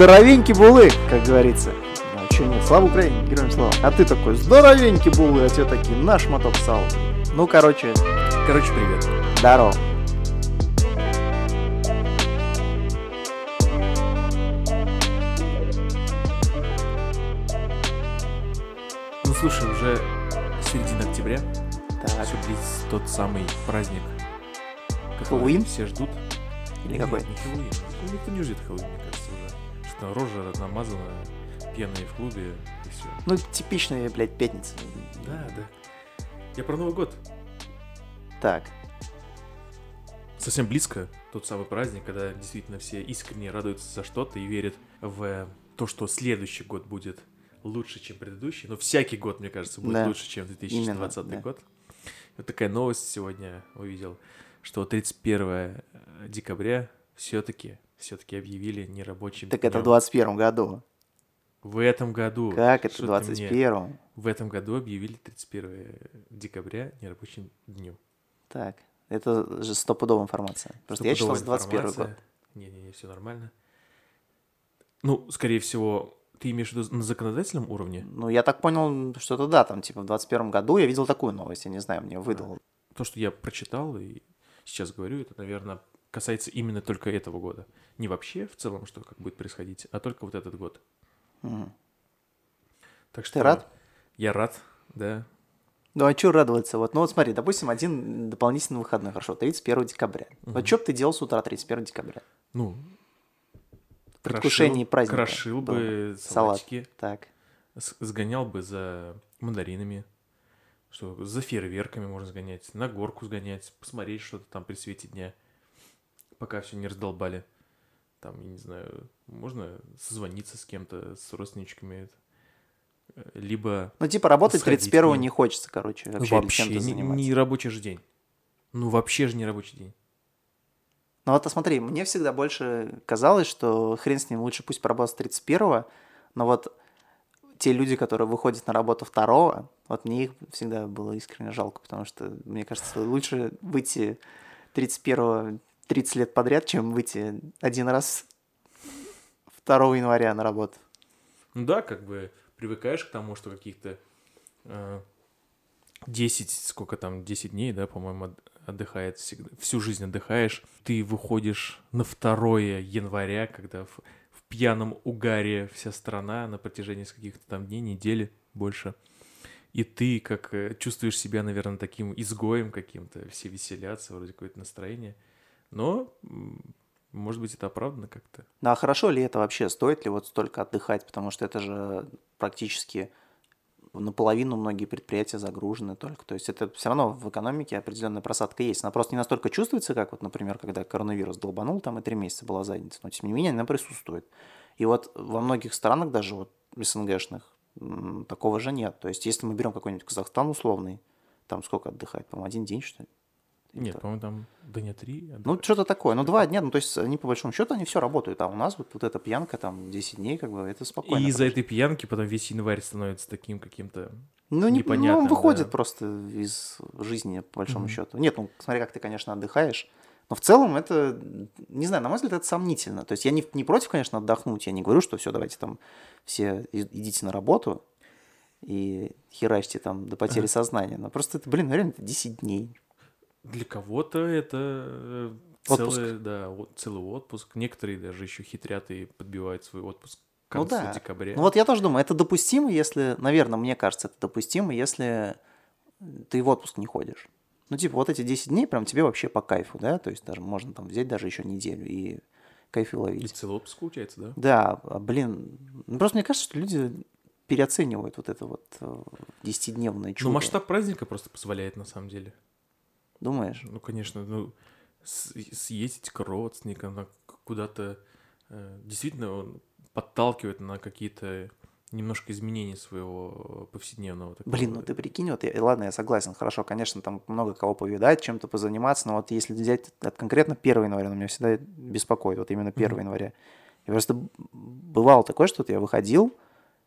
здоровенький булы, как говорится. А что нет, слава Украине, героям слава. А ты такой, здоровенький булы, а те такие, наш моток сал. Ну, короче, Короче, привет. здорово. Ну слушай, уже середина октября. Так, Все близится тот самый праздник. Хэллоуин? Все ждут. или какой? не Хэллоуин. Ну, Никто не ждет Хэллоуин, мне кажется, уже. Что рожа намазана, пьяные в клубе и все. Ну, типичная, блядь, пятница. Да, да. Я про Новый год. Так, Совсем близко тот самый праздник, когда действительно все искренне радуются за что-то и верят в то, что следующий год будет лучше, чем предыдущий. Но всякий год, мне кажется, будет Да. лучше, чем 2020 Именно, да. год. Вот такая новость сегодня увидел, что 31 декабря все-таки все-таки объявили нерабочим так это в днём. 21 году. В этом году. Как это в ты мне- 21 В этом году объявили 31 декабря нерабочим днем. Так, это же стопудовая информация. Просто я читал с 21 год. Не-не-не, все нормально. Ну, скорее всего, ты имеешь в виду на законодательном уровне? Ну, я так понял, что это да, там, типа, в 21 году я видел такую новость, я не знаю, мне выдал. То, что я прочитал и сейчас говорю, это, наверное, касается именно только этого года. Не вообще в целом, что как будет происходить, а только вот этот год. Мгм. Так что рад? Я рад, да. Ну, а что радоваться? Вот, ну, вот смотри, допустим, один дополнительный выходной, хорошо, 31 декабря. Вот что бы ты делал с утра 31 декабря? Ну, предвкушении праздника. Крошил дома. бы Салат. салатики, Так. с- сгонял бы за мандаринами, что за фейерверками можно сгонять, на горку сгонять, посмотреть что-то там при свете дня, пока все не раздолбали. Там, я не знаю, можно созвониться с кем-то, с родственничками. Э, Либо Ну, типа, работать Сходить 31 к ним. не хочется, короче, ну, вообще, вообще, или чем-то не, не рабочий же день. Ну, вообще же не рабочий день. Ну, вот, смотри, мне всегда больше казалось, что хрен с ним, лучше пусть поработать 31 но вот те люди, которые выходят на работу 2 вот мне их всегда было искренне жалко, потому что, мне кажется, лучше выйти 31 30 лет подряд, чем выйти один раз 2 января на работу. Ну да, как бы привыкаешь к тому, что каких-то э, 10, сколько там, 10 дней, да, по-моему, от- отдыхает всегда, всю жизнь отдыхаешь. Ты выходишь на 2 января, когда в, в пьяном угаре вся страна на протяжении каких-то там дней, недели больше. И ты как э, чувствуешь себя, наверное, таким изгоем каким-то, все веселятся, вроде какое-то настроение. Но, может быть, это оправдано как-то. Ну, а хорошо ли это вообще? Стоит ли вот столько отдыхать? Потому что это же практически наполовину многие предприятия загружены только. То есть это все равно в экономике определенная просадка есть. Она просто не настолько чувствуется, как вот, например, когда коронавирус долбанул, там и три месяца была задница. Но тем не менее она присутствует. И вот во многих странах, даже вот СНГшных, такого же нет. То есть если мы берем какой-нибудь Казахстан условный, там сколько отдыхать? По-моему, один день, что ли? Нет, так? по-моему, там дня три. Ну, что-то такое. Ну, два дня, ну, то есть они, по большому счету, они все работают. А у нас вот, вот эта пьянка, там, 10 дней, как бы, это спокойно. И из-за этой пьянки потом весь январь становится таким каким-то... Ну, не, ну, непонятно, он выходит да. просто из жизни, по большому Мгм. счету. Нет, ну, смотри, как ты, конечно, отдыхаешь. Но в целом это, не знаю, на мой взгляд, это сомнительно. То есть я не, не против, конечно, отдохнуть. Я не говорю, что все, давайте там все идите на работу и херачьте там до потери сознания. Но просто это, блин, реально, это 10 дней. Для кого-то это э, Отпуск. целый, да, целый отпуск. Некоторые даже еще хитрят и подбивают свой отпуск к Ну концу да. декабря. Ну вот я тоже думаю, это допустимо, если, наверное, мне кажется, это допустимо, если ты в отпуск не ходишь. Ну, типа, вот эти 10 дней прям тебе вообще по кайфу, да? То есть даже можно там взять даже еще неделю и кайфы И ловить. целый отпуск получается, да? Да, а, блин, ну, просто мне кажется, что люди переоценивают вот это вот э, 10-дневное чудо. Ну, масштаб праздника просто позволяет, на самом деле. Думаешь? Ну, конечно, ну, съездить к родственникам, куда-то э, действительно он подталкивает на какие-то немножко изменения своего повседневного. такого. Блин, ну ты прикинь, вот я, ладно, я согласен, хорошо, конечно, там много кого повидать, чем-то позаниматься, но вот если взять от конкретно 1 января, он меня всегда беспокоит, вот именно 1 Мгм. января. Я просто бывало такое, что вот я выходил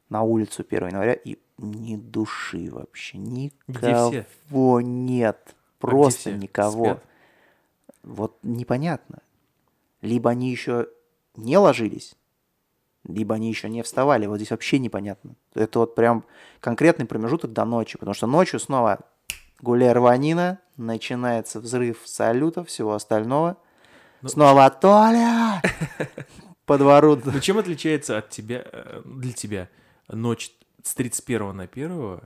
на улицу 1 января и ни души вообще, никого нет, просто все? никого. Спят? Вот непонятно. Либо они еще не ложились, либо они еще не вставали. Вот здесь вообще непонятно. Это вот прям конкретный промежуток до ночи, потому что ночью снова гуляй рванина, начинается взрыв салюта, всего остального. Ну- Снова Толя! По двору. Ну чем отличается от тебя, э, для тебя ночь с 31 на 1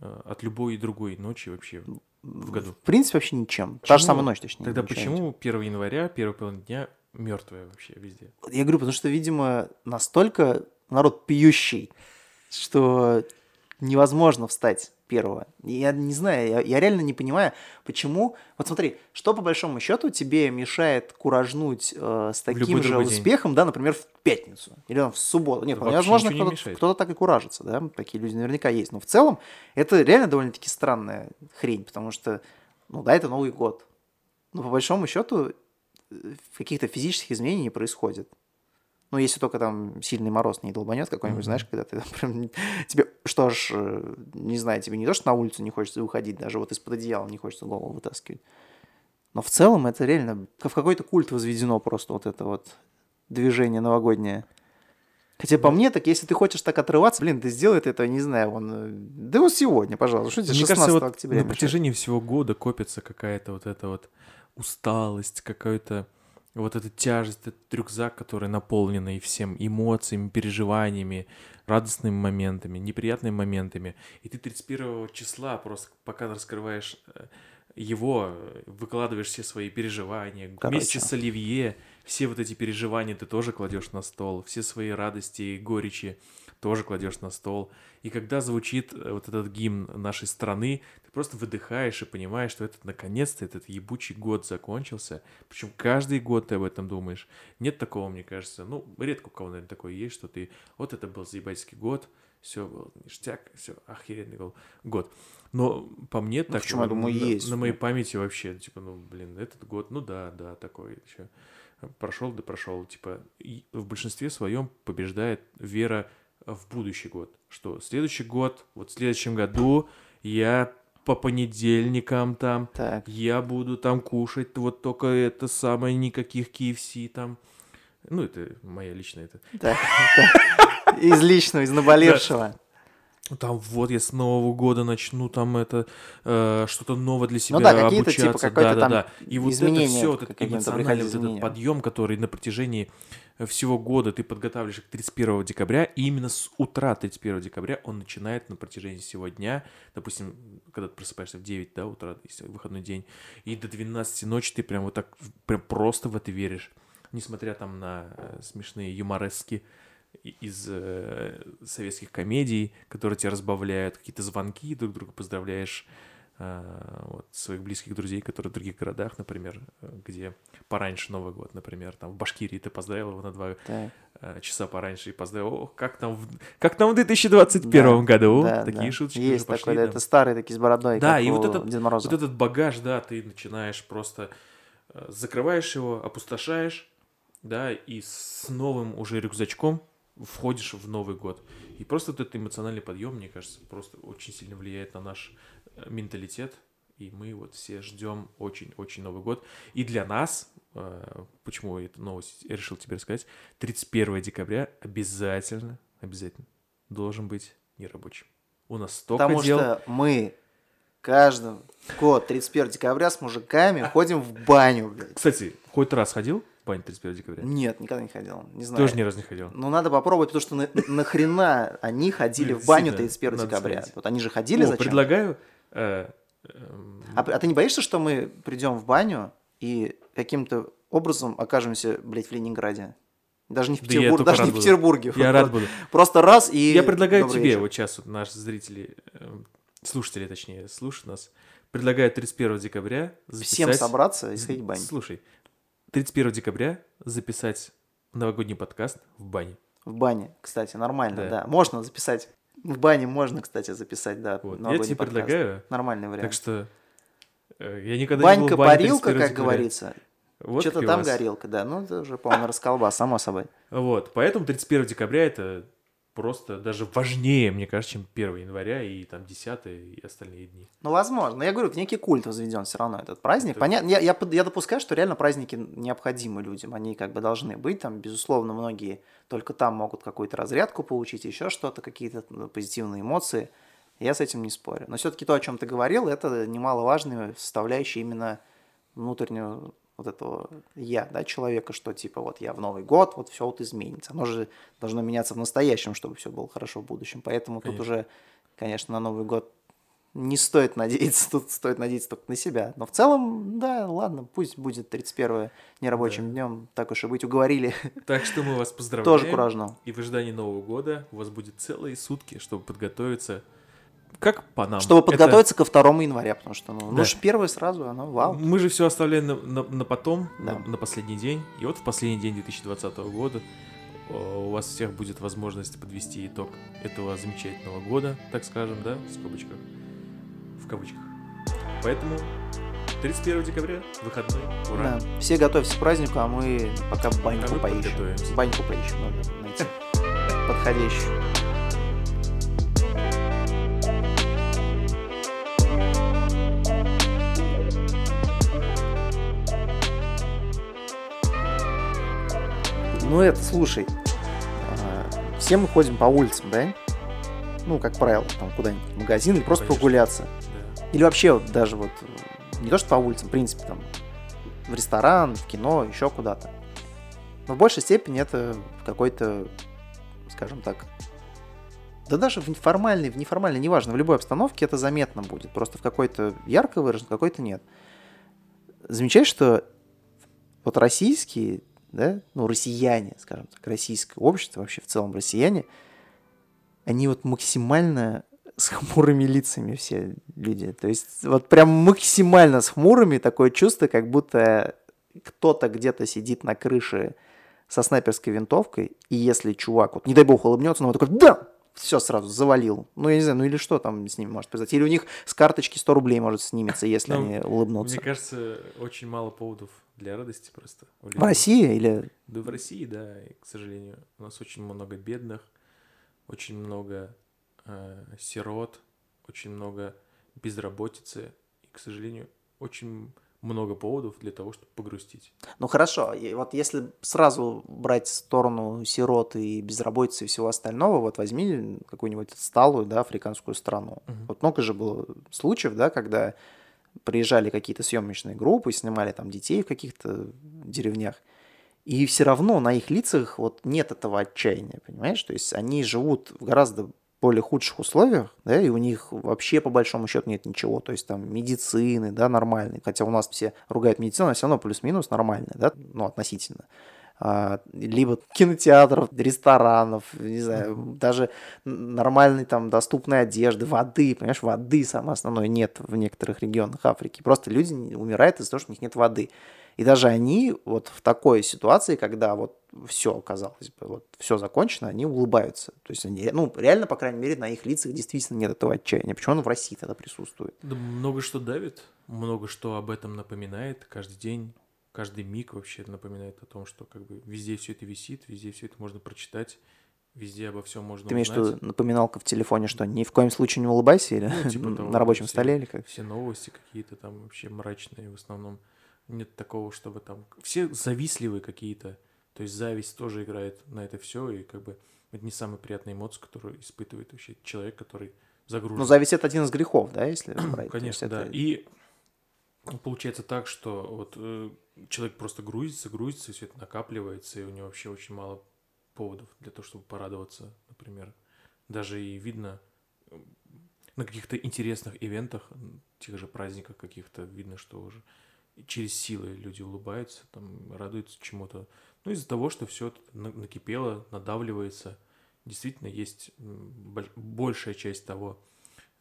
э, от любой другой ночи вообще в году? В принципе, вообще ничем. Та же Почему- самая ночь, точнее. Тогда почему 1 января, первый половина дня мертвая вообще везде? Я говорю, потому что, видимо, настолько народ пьющий, что невозможно встать первого. Я не знаю, я, я реально не понимаю, почему... Вот смотри, что по большому счету тебе мешает куражнуть э, с таким же другой день. успехом, да, например, в пятницу или там, в субботу. Нет, Вообще возможно, не кто-то так и куражится, да, такие люди наверняка есть. Но в целом это реально довольно-таки странная хрень, потому что, ну да, это Новый год. Но по большому счету э, каких-то физических изменений не происходит. Ну, если только там сильный мороз не долбанет какой-нибудь, Мгм. знаешь, когда ты там прям... Тебе, что ж, э, не знаю, тебе не то, что на улицу не хочется выходить, даже вот из-под одеяла не хочется голову вытаскивать. Но в целом это реально в какой-то культ возведено просто вот это вот движение новогоднее. Хотя по мне, так если ты хочешь так отрываться, блин, ты сделай это, не знаю, вон, э, да вот сегодня, пожалуйста, что тебе Мне 16 кажется, вот октября на мешает? протяжении всего года копится какая-то вот эта вот усталость, какая-то вот эта тяжесть, этот рюкзак, который наполненный всем эмоциями, переживаниями, радостными моментами, неприятными моментами. И ты 31 числа просто, пока раскрываешь э, его, выкладываешь все свои переживания. Вместе Короче. с Оливье все вот эти переживания ты тоже кладешь на стол, все свои радости и горечи тоже кладешь на стол. И когда звучит э, вот этот гимн нашей страны, ты просто выдыхаешь и понимаешь, что это наконец-то этот ебучий год закончился. Причем каждый год ты об этом думаешь. Нет такого, мне кажется. Ну, редко у кого, наверное, такое есть, что ты... Вот это был заебательский год, все было ништяк, все, охеренный был год. Но по мне так... почему? Я думаю, на, есть. На моей памяти вообще, типа, ну, блин, этот год, ну да, да, такой еще. Прошел, да прошел. Типа, в большинстве своем побеждает вера в будущий год. Что следующий год, вот в следующем году я по понедельникам там, Так, я буду там кушать вот только это самое, никаких KFC там. Ну, это моя личная это. так. Из личного, из наболевшего. Там вот я с Нового года начну там это э, что-то новое для себя Ну да, какие-то, обучаться. типа, да, да, да. И вот это все, вот этот эмоциональный вот этот подъем, который на протяжении всего года ты подготавливаешь к 31 декабря, и именно с утра 31 декабря он начинает на протяжении всего дня, допустим, когда ты просыпаешься в 9 да, утра, если выходной день, и до 12 ночи ты прям вот так прям просто в это веришь. Несмотря там на э, смешные юморески из э, советских комедий, которые тебя разбавляют, какие-то звонки, друг друга поздравляешь, вот, своих близких друзей, которые в других городах, например, э, где пораньше Новый год, например, там в Башкирии ты поздравил его на два Так. э, часа пораньше и поздравил, Ох, как там, в, как там в 2021 Да, году, да, такие да. шуточки Есть пошли. такой, да, это старые такие с бородой, Да, и вот этот-. Вот этот багаж, да, ты начинаешь просто э, закрываешь его, опустошаешь, да, и с новым уже рюкзачком входишь в Новый год. И просто вот этот эмоциональный подъем, мне кажется, просто очень сильно влияет на наш э, менталитет. И мы вот все ждем очень-очень Новый год. И для нас, э, почему эту новость я решил тебе рассказать, 31 декабря обязательно, обязательно должен быть нерабочим. У нас столько Потому дел. что мы каждый год 31 декабря с мужиками ходим в баню, блядь. Кстати, хоть раз ходил в баню 31 декабря? Нет, никогда не ходил. Не знаю. Тоже ни разу не ходил. Ну, надо попробовать, потому что на, нахрена они ходили в баню действительно, 31 надо декабря? Вот они же ходили зачем? предлагаю... э, А, а ты не боишься, что мы придем в баню и каким-то образом окажемся, блядь, в Ленинграде? Даже не в Да Петербурге, только даже не в. Петербурге. Я рад буду. Просто раз и... Я предлагаю добрый тебе, вечер. вот сейчас вот наши зрители, эм, слушатели, точнее, слушают нас, предлагаю 31 декабря записать... Всем собраться и сходить в баню. Слушай, 31 декабря записать новогодний подкаст в бане. В бане, кстати, нормально, Да. да. Можно записать. В бане можно, кстати, записать, да. Вот. Я тебе подкаст. предлагаю, Нормальный вариант. так что э, я никогда не был в бане 31 как декабря. говорится. Вот Что-то там горелка, да. Ну, это уже, по-моему, расколба, само собой. Вот, поэтому 31 декабря это просто даже важнее, мне кажется, чем 1 января и там 10 и остальные дни. Ну, возможно. Но я говорю, в некий культ возведен все равно этот праздник. Это- Понятно, я, я, я допускаю, что реально праздники необходимы людям. Они как бы должны быть. Там, безусловно, многие только там могут какую-то разрядку получить, еще что-то, какие-то ну, позитивные эмоции. Я с этим не спорю. Но все-таки то, о чем ты говорил, это немаловажная составляющая именно внутреннего вот этого я, да, человека, что типа вот я в Новый год, вот все вот изменится. Оно же должно меняться в настоящем, чтобы все было хорошо в будущем. Поэтому тут Конечно. уже, конечно, на Новый год не стоит надеяться, тут стоит надеяться только на себя. Но в целом, да, ладно, пусть будет 31 нерабочим днем, так уж и быть, уговорили. Так что мы вас поздравляем. Тоже куражно. И в ожидании Нового года у вас будет целые сутки, чтобы подготовиться. Как по нам. Чтобы Это- подготовиться ко 2 января, потому что, ну, Да. лучше первое сразу, оно вау. Мы же все оставляем на, на- на потом, Да. на, на последний день. И вот в последний день 2020 года э, у вас всех будет возможность подвести итог этого замечательного года, так скажем, да, в скобочках. В кавычках. Поэтому 31 декабря, выходной, ура. Да. Все готовьтесь к празднику, а мы пока баньку А поищем. Баньку поищем, надо найти подходящую. Ну это, слушай, а, все мы ходим по улицам, да? Ну, как правило, там куда-нибудь в магазин или просто Конечно. прогуляться. Да. Или вообще вот даже вот э, не то, что по улицам, в принципе, там в ресторан, в кино, еще куда-то. Но в большей степени это какой-то, скажем так, да даже в неформальной, в неформальной, неважно, в любой обстановке это заметно будет. Просто в какой-то ярко выражен, в какой-то нет. Замечаешь, что вот российские, да, ну, россияне, скажем так, российское общество, вообще в целом россияне, они вот максимально с хмурыми лицами все люди. То есть вот прям максимально с хмурыми такое чувство, как будто кто-то где-то сидит на крыше со снайперской винтовкой, и если чувак, вот не дай бог, улыбнется, он вот такой, да, все сразу завалил. Ну, я не знаю, ну или что там с ним может произойти. Или у них с карточки 100 рублей может снимется, если Ну, они улыбнутся. Мне кажется, очень мало поводов для радости просто. В. России или... Да в России, да, и, к сожалению. У нас очень много бедных, очень много э, сирот, очень много безработицы. И, к сожалению, очень много поводов для того, чтобы погрустить. Ну хорошо, и вот если сразу брать сторону сирот и безработицы и всего остального, вот возьми какую-нибудь отсталую, да, африканскую страну. Мгм. Вот много же было случаев, да, когда приезжали какие-то съемочные группы, снимали там детей в каких-то деревнях, и все равно на их лицах вот нет этого отчаяния, понимаешь? То есть они живут в гораздо более худших условиях, да, и у них вообще по большому счету нет ничего, то есть там медицины, да, нормальной, хотя у нас все ругают медицину, но все равно плюс-минус нормальная, да, ну, относительно. А, либо кинотеатров, ресторанов, не знаю, даже н- нормальной там доступной одежды, воды, понимаешь, воды самое основное нет в некоторых регионах Африки. Просто люди умирают из-за того, что у них нет воды. И даже они вот в такой ситуации, когда вот все, казалось бы, вот все закончено, они улыбаются. То есть они, ну, реально, по крайней мере, на их лицах действительно нет этого отчаяния. Почему оно в России тогда присутствует? Да много что давит, много что об этом напоминает каждый день, каждый миг вообще напоминает о том, что как бы везде все это висит, везде все это можно прочитать, везде обо всем можно Ты имеешь в виду напоминалка в телефоне, что ни в коем случае не улыбайся или Ну, типа того, на рабочем все- столе или как? Все новости какие-то там вообще мрачные в основном. Нет такого, чтобы там... Все завистливые какие-то. То есть зависть тоже играет на это все, и как бы это не самая приятная эмоция, которую испытывает вообще человек, который загружен. Ну, зависть это один из грехов, да, если брать. Конечно, да. это- И получается так, что вот э, человек просто грузится, грузится, все это накапливается, и у него вообще очень мало поводов для того, чтобы порадоваться, например. Даже и видно э, на каких-то интересных ивентах, тех же праздниках каких-то, видно, что уже через силы люди улыбаются, там, радуются чему-то. Ну, из-за того, что все накипело, надавливается. Действительно, есть большая часть того,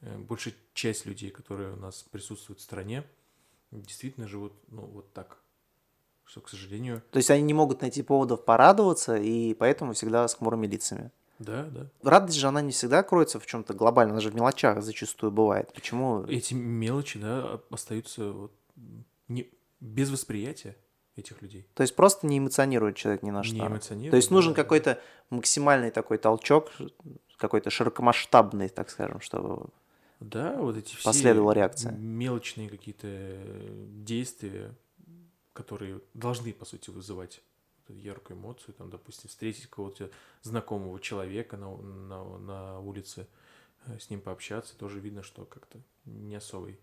э, большая часть людей, которые у нас присутствуют в стране, действительно живут, ну, вот так. Что, к сожалению, То есть они не могут найти поводов порадоваться, и поэтому всегда с хмурыми лицами. да, да. Радость же, она не всегда кроется в чем-то глобальном, она же в мелочах зачастую бывает. Почему? Эти мелочи, да, остаются вот не, без восприятия. этих людей. То есть просто не эмоционирует человек ни на что. Не эмоционирует. То есть нужен да. какой-то максимальный такой толчок, какой-то широкомасштабный, так скажем, чтобы Да, вот эти все последовала реакция. мелочные какие-то действия, которые должны, по сути, вызывать яркую эмоцию, там, допустим, встретить кого-то знакомого человека на, на, на улице, э, с ним пообщаться, тоже видно, что как-то не особой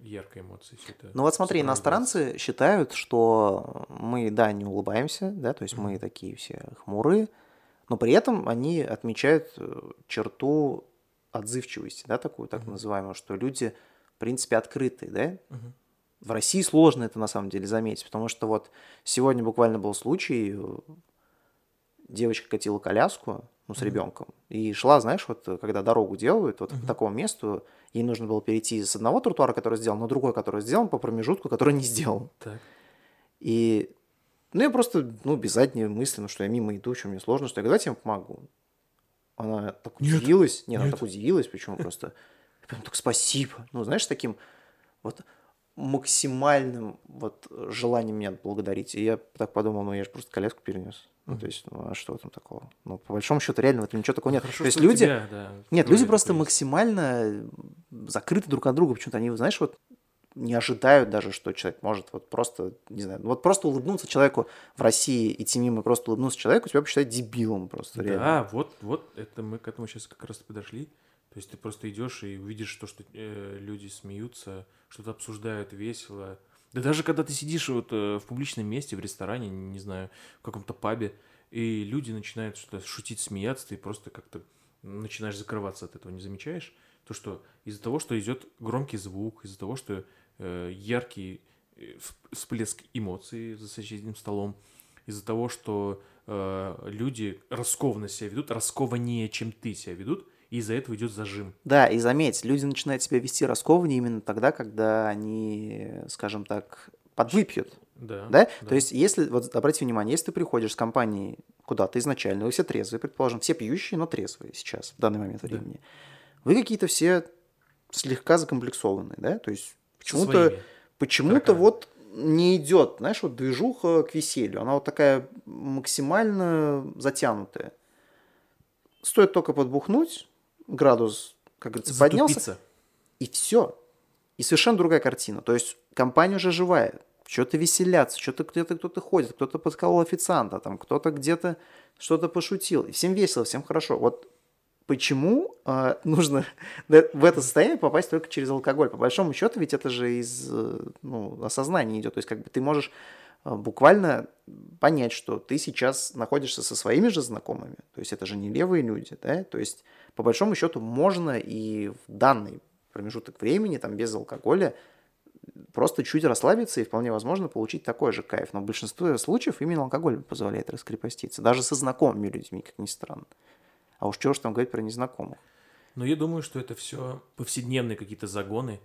яркой эмоции все это. Ну вот смотри, иностранцы считают, что мы, да, не улыбаемся, да, то есть мы такие все хмурые, но при этом они отмечают э, черту отзывчивости, да, такую так Мгм. называемую, что люди, в принципе, открытые, да. Мгм. В России сложно это на самом деле заметить, потому что вот сегодня буквально был случай, девочка катила коляску, ну, с ребенком, и шла, знаешь, вот когда дорогу делают, вот к Мгм. такому месту, ей нужно было перейти с одного тротуара, который сделан, на другой, который сделан по промежутку, который не сделан. Так. И, ну, я просто, ну, без задней мысли, ну, что я мимо иду, что мне сложно, что я говорю, давайте я вам помогу. Она так Нет, удивилась. Нет, она так удивилась, почему просто. Прям так спасибо. Ну, знаешь, таким вот максимальным вот желанием меня отблагодарить. И я так подумал, ну, я же просто коляску перенес. Ну, то есть, ну, а что там такого? Ну, по большому счету, реально в этом ничего такого нет. Хорошо, то есть люди... тебя, да, Нет, люди просто есть. максимально закрыты друг от друга. Почему-то они, знаешь, вот не ожидают даже, что человек может вот просто, не знаю, вот просто улыбнуться человеку в России, идти мимо, и просто улыбнуться человеку, тебя посчитают дебилом просто, реально. Да, вот, вот, это мы к этому сейчас как раз подошли. То есть ты просто идешь и увидишь то, что э, люди смеются, что-то обсуждают весело. Да даже когда ты сидишь вот э, в публичном месте, в ресторане, не знаю, в каком-то пабе, и люди начинают что-то шутить, смеяться, ты просто как-то начинаешь закрываться от этого, не замечаешь? То, что из-за того, что идет громкий звук, из-за того, что яркий э, всп- всплеск эмоций за соседним столом, из-за того, что э, люди раскованно себя ведут, раскованнее, чем ты себя ведут, и из-за этого идет зажим. Да, и заметь, люди начинают себя вести раскованнее именно тогда, когда они, скажем так, подвыпьют. Да. Да? То есть, если, вот обрати внимание, если ты приходишь с компанией куда-то изначально, вы все трезвые, предположим, все пьющие, но трезвые сейчас, в данный момент Да. времени, вы какие-то все слегка закомплексованные, да? То есть, почему-то почему-то вот не идет, знаешь, вот движуха к веселью, она вот такая максимально затянутая. Стоит только подбухнуть, градус, как говорится, поднялся, Затупиться. и все. И совершенно другая картина. То есть компания уже живая. Что-то веселятся, что-то где-то кто-то ходит, кто-то подколол официанта, там кто-то где-то что-то пошутил. И всем весело, всем хорошо. Вот почему э, нужно в это состояние попасть только через алкоголь? По большому счету, ведь это же из э, ну, осознания идет. То есть, как бы ты можешь э, буквально понять, что ты сейчас находишься со своими же знакомыми. То есть это же не левые люди, да? То есть, по большому счету, можно и в данный промежуток времени, там, без алкоголя, просто чуть расслабиться и вполне возможно получить такой же кайф. Но в большинстве случаев именно алкоголь позволяет раскрепоститься. Даже со знакомыми людьми, как ни странно. А уж чего ж там говорить про незнакомых. Но я думаю, что это все повседневные какие-то загоны,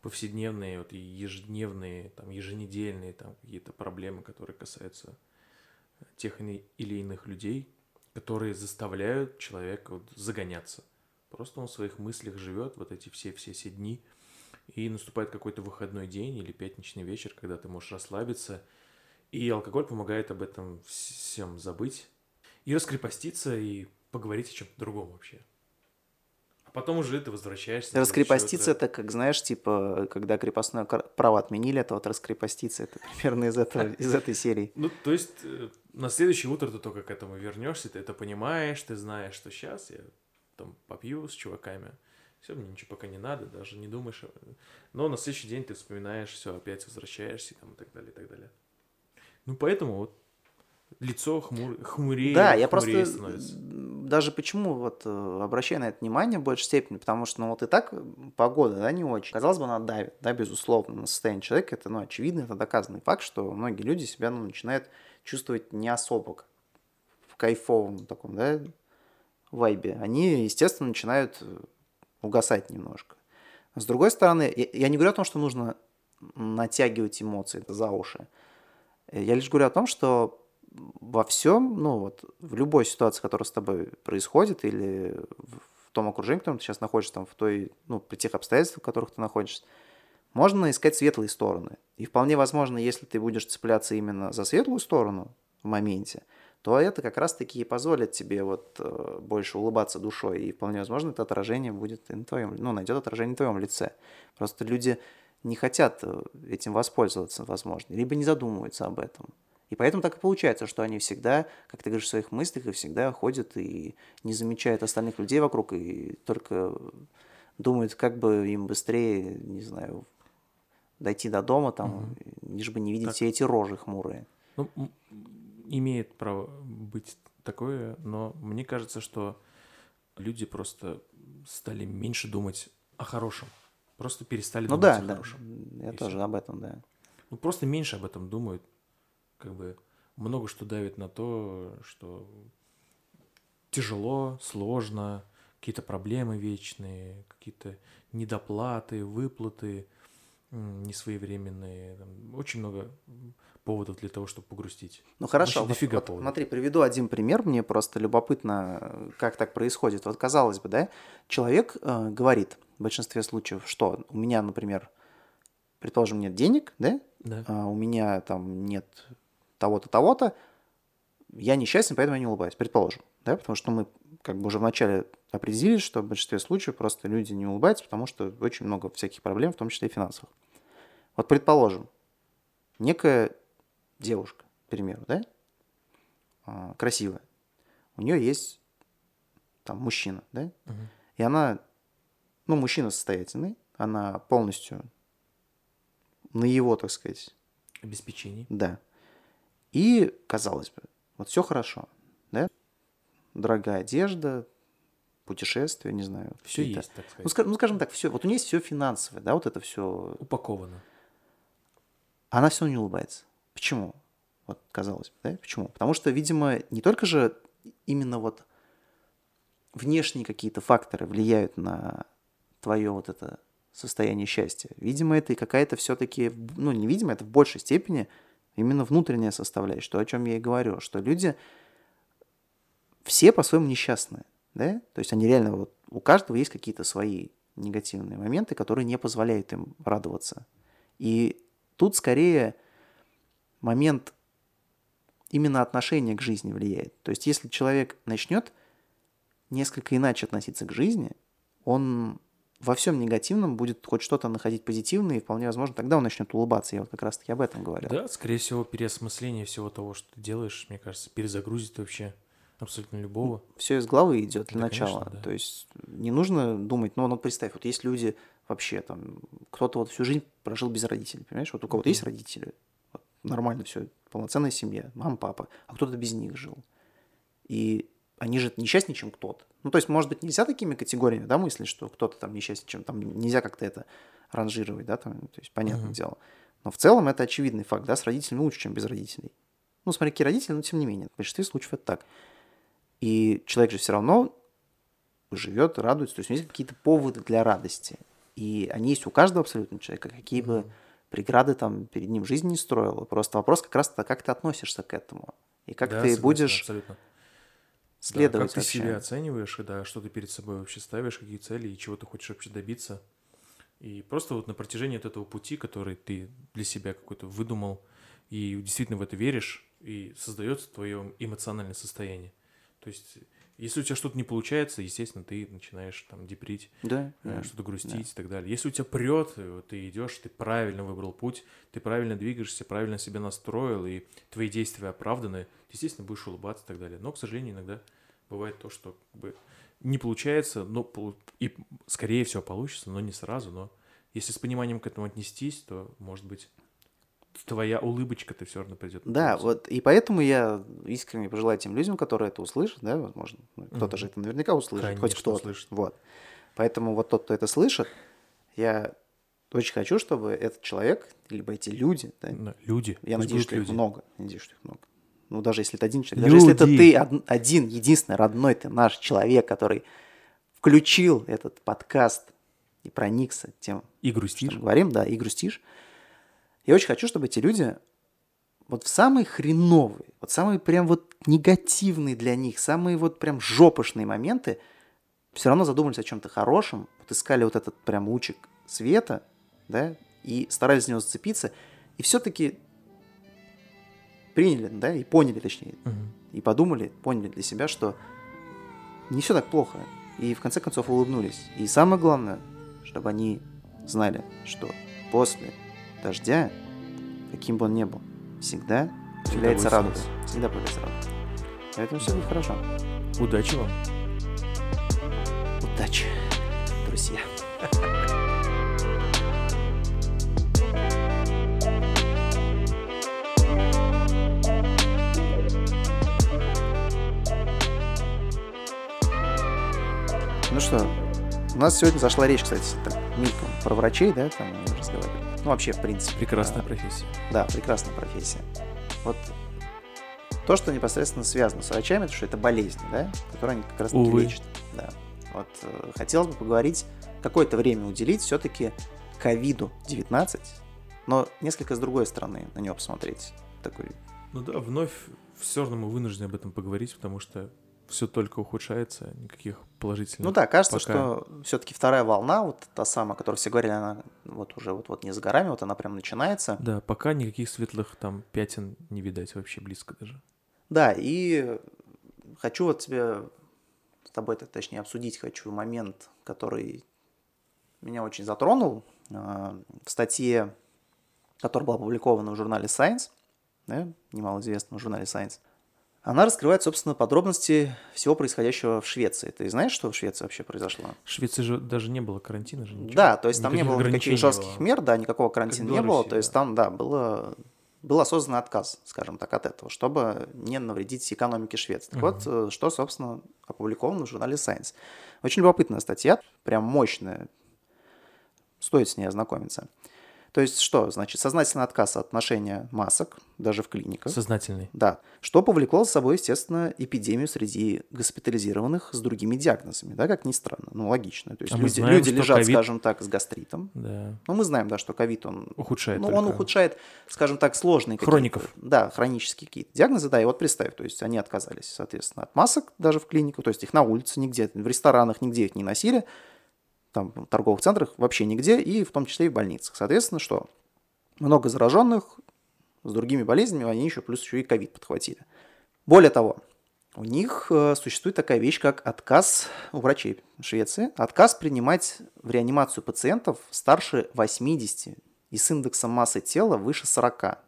повседневные, вот ежедневные, там, еженедельные там какие-то проблемы, которые касаются тех или иных людей, которые заставляют человека вот загоняться. Просто он в своих мыслях живет вот эти все-все-все дни, и наступает какой-то выходной день или пятничный вечер, когда ты можешь расслабиться, и алкоголь помогает об этом всем забыть и раскрепоститься, и поговорить о чем-то другом вообще. А потом уже ты возвращаешься. Раскрепоститься это как, знаешь, типа, когда крепостное право отменили, это вот раскрепоститься. Это примерно из, этого, из этой серии. Ну, то есть, э, на следующее утро ты только к этому вернешься, ты это понимаешь, ты знаешь, что сейчас я там попью с чуваками, все, мне ничего пока не надо, даже не думаешь. Но на следующий день ты вспоминаешь, все, опять возвращаешься там, и так далее, и так далее. Ну, поэтому вот лицо хмур... хмурее, Да, я хмурее просто становится. м, даже почему вот э, обращаю на это внимание в большей степени, потому что, ну, вот и так м, погода, да, не очень. Казалось бы, она давит, да, безусловно, на состояние человека. Это, ну, очевидно, это доказанный факт, что многие люди себя, ну, начинают чувствовать не особо в кайфовом таком, да, вайбе. Они, естественно, начинают э, угасать немножко. С другой стороны, я, я не говорю о том, что нужно натягивать эмоции за уши. Э, Я лишь говорю о том, что во всем, ну вот в любой ситуации, которая с тобой происходит, или в том окружении, в котором ты сейчас находишься, там, в той, ну, при тех обстоятельствах, в которых ты находишься, можно искать светлые стороны. И вполне возможно, если ты будешь цепляться именно за светлую сторону в моменте, то это как раз-таки и позволит тебе вот э, больше улыбаться душой. И вполне возможно, это отражение будет на твоем, ну, найдет отражение в твоем лице. Просто люди не хотят э, этим воспользоваться, возможно, либо не задумываются об этом. И поэтому так и получается, что они всегда, как ты говоришь, в своих мыслях и всегда ходят и не замечают остальных людей вокруг, и только думают, как бы им быстрее, не знаю, дойти до дома, там, угу. лишь бы не видеть так. все эти рожи хмурые. Ну, имеет право быть такое, но мне кажется, что люди просто стали меньше думать о хорошем. Просто перестали ну, думать да, о да. хорошем. Я и тоже все. об этом, да. Ну, просто меньше об этом думают. Как бы много что давит на то, что тяжело, сложно, какие-то проблемы вечные, какие-то недоплаты, выплаты несвоевременные. Там, очень много поводов для того, чтобы погрустить. Ну хорошо, вот, дофига вот, смотри, приведу один пример, мне просто любопытно, как так происходит. Вот казалось бы, да, человек э, говорит в большинстве случаев, что у меня, например, предположим, нет денег, да, да. А у меня там нет того-то, того-то, я несчастен, поэтому я не улыбаюсь, предположим, да, потому что мы как бы уже вначале определились, что в большинстве случаев просто люди не улыбаются, потому что очень много всяких проблем, в том числе и финансовых. Вот предположим, некая девушка, к примеру, да, а, красивая, у нее есть там мужчина, да, угу. и она, ну, мужчина состоятельный, она полностью на его, так сказать... Обеспечении. Да. И, казалось бы, вот все хорошо, да, дорогая одежда, путешествия, не знаю. Все есть, так сказать. Ну, скажем, ну, скажем так, все. Вот у нее есть все финансовое, да, вот это все. Упаковано. Она все не улыбается. Почему? Вот казалось бы, да? Почему? Потому что, видимо, не только же именно вот внешние какие-то факторы влияют на твое вот это состояние счастья. Видимо, это и какая-то все-таки, ну, невидимо, это в большей степени именно внутренняя составляющая, то, о чем я и говорю, что люди все по-своему несчастные, да? То есть они реально, вот у каждого есть какие-то свои негативные моменты, которые не позволяют им радоваться. И тут скорее момент именно отношения к жизни влияет. То есть если человек начнет несколько иначе относиться к жизни, он во всем негативном будет хоть что-то находить позитивное, и вполне возможно, тогда он начнет улыбаться. Я вот как раз-таки об этом говорю. Да, скорее всего, переосмысление всего того, что ты делаешь, мне кажется, перезагрузит вообще абсолютно любого. Все из головы идет для да, начала. Конечно, да. То есть не нужно думать, ну, ну представь, вот есть люди вообще там, кто-то вот всю жизнь прожил без родителей, понимаешь? Вот у кого-то mm-hmm. есть родители, вот, нормально все, полноценная семья, мама, папа, а кто-то без них жил. И они же несчастнее, чем кто-то. Ну, то есть, может быть, нельзя такими категориями, да, мыслить, что кто-то там несчастнее, чем там нельзя как-то это ранжировать, да, там, то есть, понятное uh-huh. дело. Но в целом это очевидный факт, да, с родителями лучше, чем без родителей. Ну, смотри, какие родители, но тем не менее, в большинстве случаев это так. И человек же все равно живет, радуется, то есть у него есть какие-то поводы для радости. И они есть у каждого абсолютно человека, какие бы uh-huh. преграды там перед ним жизнь не строила. Просто вопрос как раз-то, как ты относишься к этому. И как да, ты согласен, будешь абсолютно следовать да, как вообще. ты себя оцениваешь, да, что ты перед собой вообще ставишь, какие цели и чего ты хочешь вообще добиться. И просто вот на протяжении от этого пути, который ты для себя какой-то выдумал, и действительно в это веришь, и создается твое эмоциональное состояние. То есть, если у тебя что-то не получается, естественно, ты начинаешь там деприть, да, э, да, что-то грустить да. и так далее. Если у тебя прет, э, ты идешь, ты правильно выбрал путь, ты правильно двигаешься, правильно себя настроил, и твои действия оправданы, ты, естественно, будешь улыбаться и так далее. Но, к сожалению, иногда бывает то, что как бы не получается, но и скорее всего получится, но не сразу, но если с пониманием к этому отнестись, то, может быть, твоя улыбочка-то все равно придет. Да, вот и поэтому я искренне пожелаю тем людям, которые это услышат, да, возможно, ну, кто-то mm-hmm. же это наверняка услышит, Конечно, хоть кто-то. Услышит. Вот. Поэтому вот тот, кто это слышит, я очень хочу, чтобы этот человек, либо эти люди, да, да люди, я надеюсь, что люди. их много, надеюсь, что их много, ну даже если это один человек, даже если это ты один, единственный, родной ты наш человек, который включил этот подкаст и проникся тем, и грустишь. что мы говорим, да, и грустишь. Я очень хочу, чтобы эти люди вот в самые хреновые, вот самые прям вот негативные для них, самые вот прям жопошные моменты все равно задумались о чем-то хорошем, вот искали вот этот прям лучик света, да, и старались за него зацепиться, и все-таки приняли, да, и поняли, точнее, Мгм. и подумали, поняли для себя, что не все так плохо, и в конце концов улыбнулись. И самое главное, чтобы они знали, что после дождя, каким бы он ни был, всегда появляется солнце. Всегда появляется радуга. Поэтому все будет хорошо. Удачи вам. Удачи, друзья. Ну что, у нас сегодня зашла речь, кстати, так, мельком, про врачей, да, там разговаривали. Ну, вообще, в принципе. Прекрасная а, профессия. Да, прекрасная профессия. Вот то, что непосредственно связано с врачами, это что это болезни, да, которые они как раз таки лечат. Да. Вот э, хотелось бы поговорить, какое-то время уделить все-таки ковиду-19, но несколько с другой стороны на него посмотреть. Такой, Ну да, вновь все равно мы вынуждены об этом поговорить, потому что все только ухудшается, никаких положительных. ну да, кажется, пока. что все-таки вторая волна, вот та самая, о которой все говорили, она вот уже вот-вот не за горами, вот она прям начинается. Да, пока никаких светлых там пятен не видать вообще близко даже. Да, и хочу вот тебе с тобой, так точнее, обсудить хочу момент, который меня очень затронул. А, В статье, которая была опубликована в журнале Science, да, немалоизвестном журнале Science, она раскрывает, собственно, подробности всего происходящего в Швеции. Ты знаешь, что в Швеции вообще произошло? В Швеции же даже не было карантина же ничего. Да, то есть там не Никаких было никаких жестких было. мер, да, никакого карантина не было. То есть да. там, да, было, был осознанный отказ, скажем так, от этого, чтобы не навредить экономике Швеции. Так вот, э, что, собственно, опубликовано в журнале Science. Очень любопытная статья, прям мощная. Стоит с ней ознакомиться. То есть что? Значит, сознательный отказ от ношения масок, даже в клиниках. Сознательный. Да, что повлекло за собой, естественно, эпидемию среди госпитализированных с другими диагнозами, да, как ни странно, ну, логично. То есть А люди, знаем, люди лежат, ковид- скажем так, с гастритом. Да. Ну, мы знаем, да, что ковид, он, Ухудшает ну, только. он ухудшает, скажем так, сложные Хроников. Да, хронические какие-то диагнозы, да, и вот представь, то есть они отказались, соответственно, от масок даже в клинику, то есть их на улице нигде, в ресторанах нигде их не носили, там, в торговых центрах вообще нигде, и в том числе и в больницах. Соответственно, что? Много зараженных с другими болезнями, они еще плюс еще и ковид подхватили. Более того, у них э, существует такая вещь, как отказ у врачей Швеции, отказ принимать в реанимацию пациентов старше 80 и с индексом массы тела выше 40,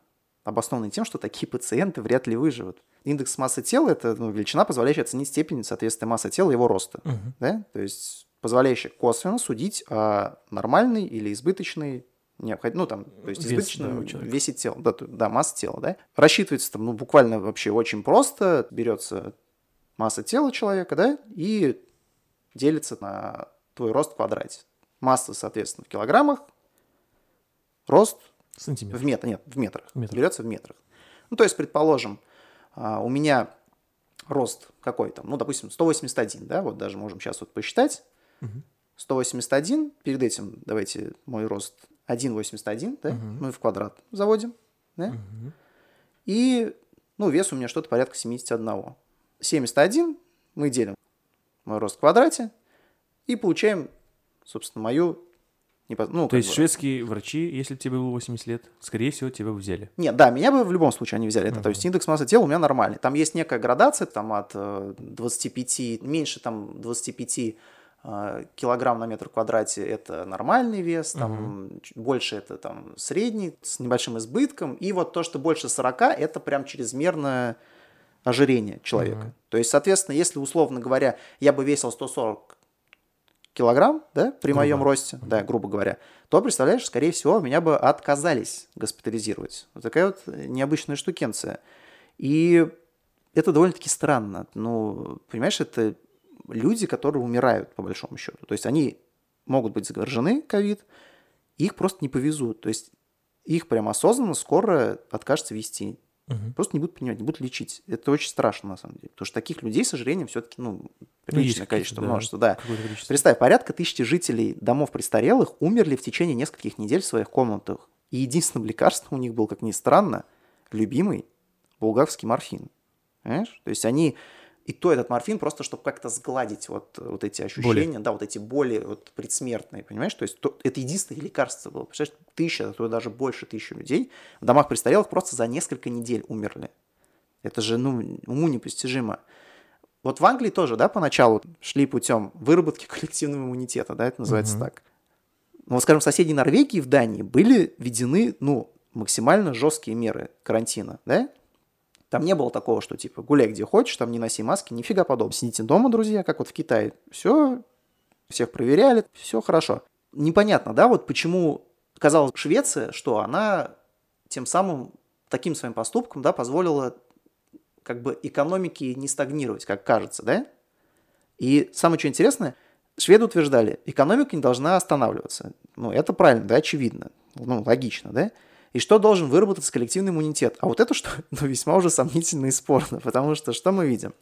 обоснованный тем, что такие пациенты вряд ли выживут. Индекс массы тела – это ну, величина, позволяющая оценить степень соответствия массы тела его роста. Мгм. Да? То есть позволяющая косвенно судить о нормальной или избыточной необход... ну там, то есть Вес, избыточном да, весе тела, да, да, масса тела, да. Рассчитывается там, ну, буквально вообще очень просто, берется масса тела человека, да, и делится на твой рост в квадрате. Масса, соответственно, в килограммах, рост Сантиметр. в метрах, нет, в метрах. В метрах. Берется в метрах. Ну, то есть, предположим, а, у меня рост какой там, ну, допустим, 181, да, вот даже можем сейчас вот посчитать. Мгм. 181, перед этим давайте мой рост 1,81, да, Мгм. мы в квадрат заводим, да, Мгм. и, ну, вес у меня что-то порядка 71. 71 мы делим мой рост в квадрате и получаем, собственно, мою... Ну, То есть бы- шведские врачи, если тебе было 80 лет, скорее всего, тебя бы взяли. Нет, да, меня бы в любом случае они взяли это. То Мгм. есть индекс массы тела у меня нормальный. Там есть некая градация, там от э, 25, меньше там 25 э, килограмм на метр квадрате это нормальный вес, там чуть больше это там средний с небольшим избытком, и вот то, что больше 40, это прям чрезмерное ожирение человека. Мгм. То есть, соответственно, если условно говоря, я бы весил 140 килограмм, да, при Грубо. моем росте, да, грубо говоря, то, представляешь, скорее всего, меня бы отказались госпитализировать. Вот такая вот необычная штукенция. И это довольно-таки странно. Ну, понимаешь, это люди, которые умирают, по большому счету. То есть они могут быть заражены ковид, их просто не повезут. То есть их прям осознанно скоро откажется вести. Мгм. Просто не будут принимать, не будут лечить. Это очень страшно, на самом деле. Потому что таких людей с ожирением все-таки, ну, Ну, приличное какие-то, количество, да, множество, да. количество. Представь, порядка тысячи жителей домов престарелых умерли в течение нескольких недель в своих комнатах. И единственным лекарством у них был, как ни странно, любимый булгарский морфин. Понимаешь? То есть они И то этот морфин просто, чтобы как-то сгладить вот, вот эти ощущения, боли. да, вот эти боли вот, предсмертные, понимаешь? То есть то, это единственное лекарство было. Представляешь, тысяча, а то даже больше тысячи людей в домах престарелых просто за несколько недель умерли. Это же, ну, уму непостижимо. Вот в Англии тоже, да, поначалу шли путем выработки коллективного иммунитета, да, это называется угу. так. Но, вот, скажем, в соседней Норвегии в Дании были введены, ну, максимально жесткие меры карантина, да? Там не было такого, что типа гуляй где хочешь, там не носи маски, нифига подобного. Сидите дома, друзья, как вот в Китае. Все, всех проверяли, все хорошо. Непонятно, да, вот почему казалось Швеция, что она тем самым таким своим поступком, да, позволила как бы экономике не стагнировать, как кажется, да? И самое что интересное, шведы утверждали, экономика не должна останавливаться. Ну, это правильно, да, очевидно, ну, логично, да? И что должен выработаться коллективный иммунитет. А вот это что ну, весьма уже сомнительно и спорно, потому что что мы видим?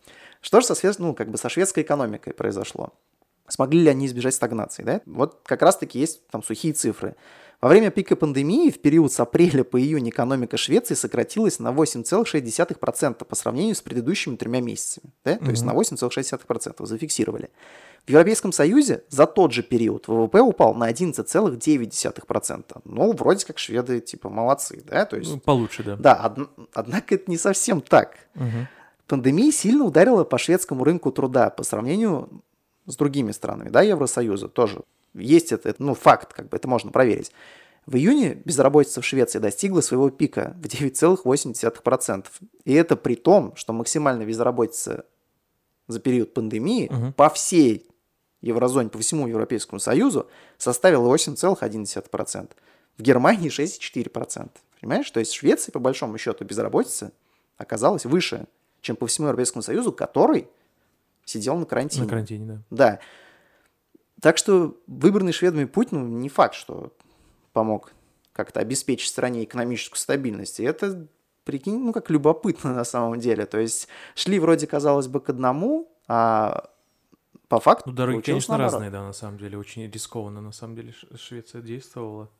Что же со, ну, как бы со шведской экономикой произошло? Смогли ли они избежать стагнации? Да? Вот как раз-таки есть там сухие цифры. Во время пика пандемии в период с апреля по июнь экономика Швеции сократилась на 8,6% по сравнению с предыдущими тремя месяцами. Да? Mm-hmm. То есть на 8,6% зафиксировали. В Европейском Союзе за тот же период ВВП упал на 11,9%. Ну, вроде как шведы, типа, молодцы, да? То есть, ну, получше, да. Да, од- однако это не совсем так. Угу. Пандемия сильно ударила по шведскому рынку труда по сравнению с другими странами, да, Евросоюза тоже. Есть это, ну, факт, как бы это можно проверить. В июне безработица в Швеции достигла своего пика в 9,8%. И это при том, что максимальная безработица за период пандемии угу. по всей еврозоне, по всему Европейскому Союзу составила 8,1%. В Германии 6,4%. Понимаешь? То есть в Швеции, по большому счету, безработица оказалась выше, чем по всему Европейскому Союзу, который сидел на карантине. На карантине, да. Да. Так что выбранный шведами путь, ну, не факт, что помог как-то обеспечить стране экономическую стабильность. И это, прикинь, ну, как любопытно на самом деле. То есть шли вроде, казалось бы, к одному, а по факту Ну, дороги, конечно, наоборот. разные, да, на самом деле. Очень рискованно, на самом деле, Швеция действовала.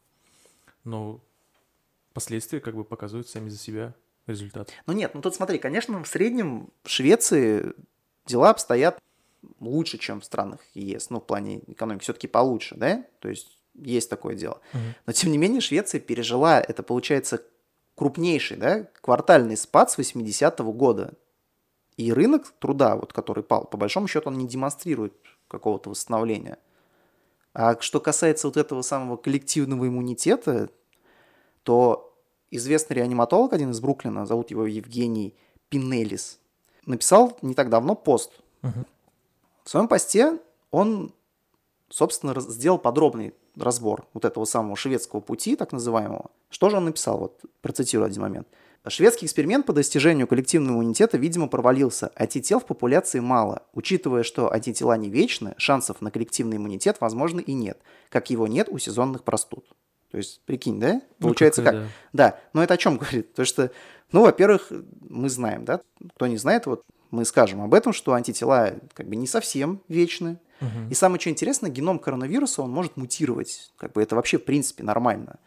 Но последствия как бы показывают сами за себя результат. Ну нет, ну тут смотри, конечно, в среднем в Швеции дела обстоят лучше, чем в странах ЕС, ну, в плане экономики все-таки получше, да, то есть есть такое дело. Угу. Но, тем не менее, Швеция пережила, это получается крупнейший, да, квартальный спад с 80-го года. И рынок труда, вот, который пал, по большому счету, он не демонстрирует какого-то восстановления. А что касается вот этого самого коллективного иммунитета, то известный реаниматолог, один из Бруклина, зовут его Евгений Пинелис, написал не так давно пост. Угу. В своем посте он, собственно, сделал подробный разбор вот этого самого шведского пути, так называемого. Что же он написал? Вот процитирую один момент – Шведский эксперимент по достижению коллективного иммунитета, видимо, провалился. Антител в популяции мало. Учитывая, что антитела не вечны, шансов на коллективный иммунитет, возможно, и нет. Как его нет у сезонных простуд. То есть, прикинь, да? Ну, Получается ну, как? Да. да. Но это о чем говорит? То что, ну, во-первых, мы знаем, да? Кто не знает, вот мы скажем об этом, что антитела как бы не совсем вечны. Угу. И самое что интересное, геном коронавируса, он может мутировать. Как бы это вообще, в принципе, нормально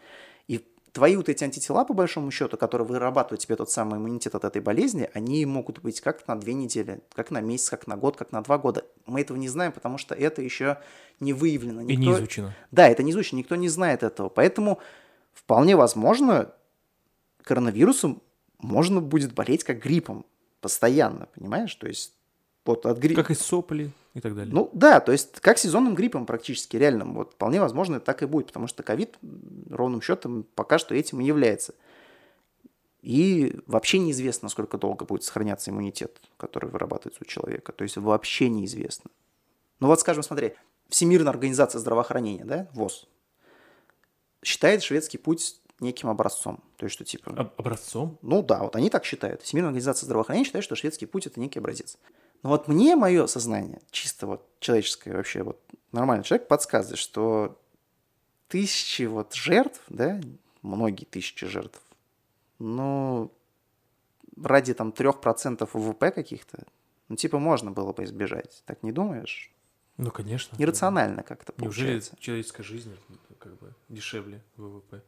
твои вот эти антитела, по большому счету, которые вырабатывают тебе тот самый иммунитет от этой болезни, они могут быть как на две недели, как на месяц, как на год, как на два года. Мы этого не знаем, потому что это еще не выявлено. Никто... И не изучено. Да, это не изучено, никто не знает этого. Поэтому вполне возможно, коронавирусом можно будет болеть как гриппом постоянно, понимаешь? То есть вот от гриппа... Как и сопли и так далее. Ну да, то есть как сезонным гриппом практически реальным. Вот вполне возможно так и будет, потому что ковид ровным счетом пока что этим и является. И вообще неизвестно, насколько долго будет сохраняться иммунитет, который вырабатывается у человека. То есть вообще неизвестно. Ну вот, скажем, смотри, Всемирная организация здравоохранения, да, ВОЗ, считает шведский путь неким образцом. То есть, что типа... Образцом? Ну да, вот они так считают. Всемирная организация здравоохранения считает, что шведский путь – это некий образец. Но вот мне мое сознание, чисто вот человеческое вообще, вот нормальный человек подсказывает, что тысячи вот жертв, да, многие тысячи жертв, ну, ради там 3% ВВП каких-то, ну, типа, можно было бы избежать. Так не думаешь? Ну, конечно. Нерационально как-то получается. Неужели человеческая жизнь как бы дешевле ВВП?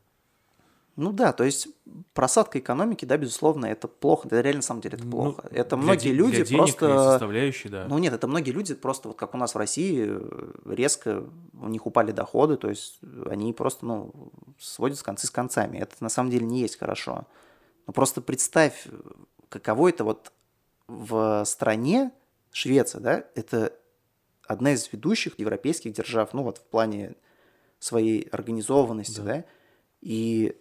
Ну да, то есть просадка экономики, да, безусловно, это плохо. Это реально, на самом деле, это Ну, плохо. это для многие де- люди для денег просто... составляющей, да. Ну нет, это многие люди просто, вот как у нас в России, резко у них упали доходы, то есть они просто, ну, сводят концы с концами. Это на самом деле не есть хорошо. Но просто представь, каково это вот в стране, Швеция, да, это одна из ведущих европейских держав, ну вот в плане своей организованности, Да. да, и